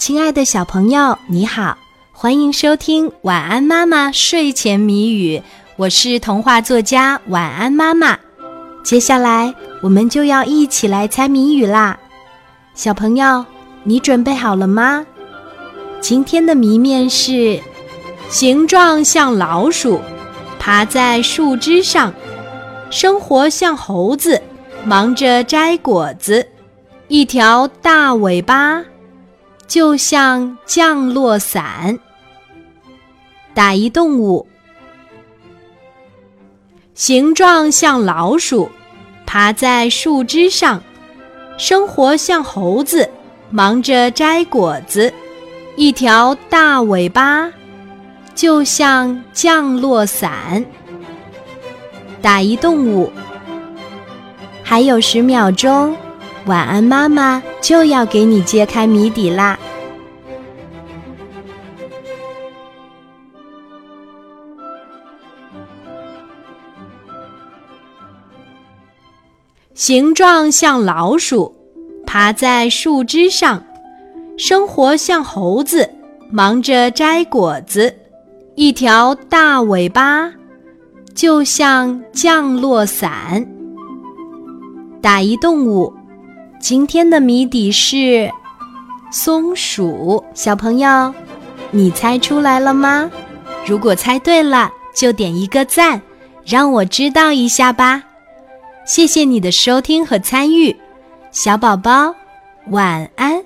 亲爱的小朋友，你好，欢迎收听《晚安妈妈睡前谜语》，我是童话作家晚安妈妈。接下来我们就要一起来猜谜语啦，小朋友，你准备好了吗？今天的谜面是：形状像老鼠，爬在树枝上，生活像猴子，忙着摘果子，一条大尾巴。就像降落伞，打一动物，形状像老鼠，爬在树枝上，生活像猴子，忙着摘果子，一条大尾巴，就像降落伞。打一动物，还有十秒钟。晚安，妈妈就要给你揭开谜底啦！形状像老鼠，爬在树枝上，生活像猴子，忙着摘果子，一条大尾巴，就像降落伞。打一动物。今天的谜底是松鼠，小朋友，你猜出来了吗？如果猜对了，就点一个赞，让我知道一下吧。谢谢你的收听和参与，小宝宝，晚安。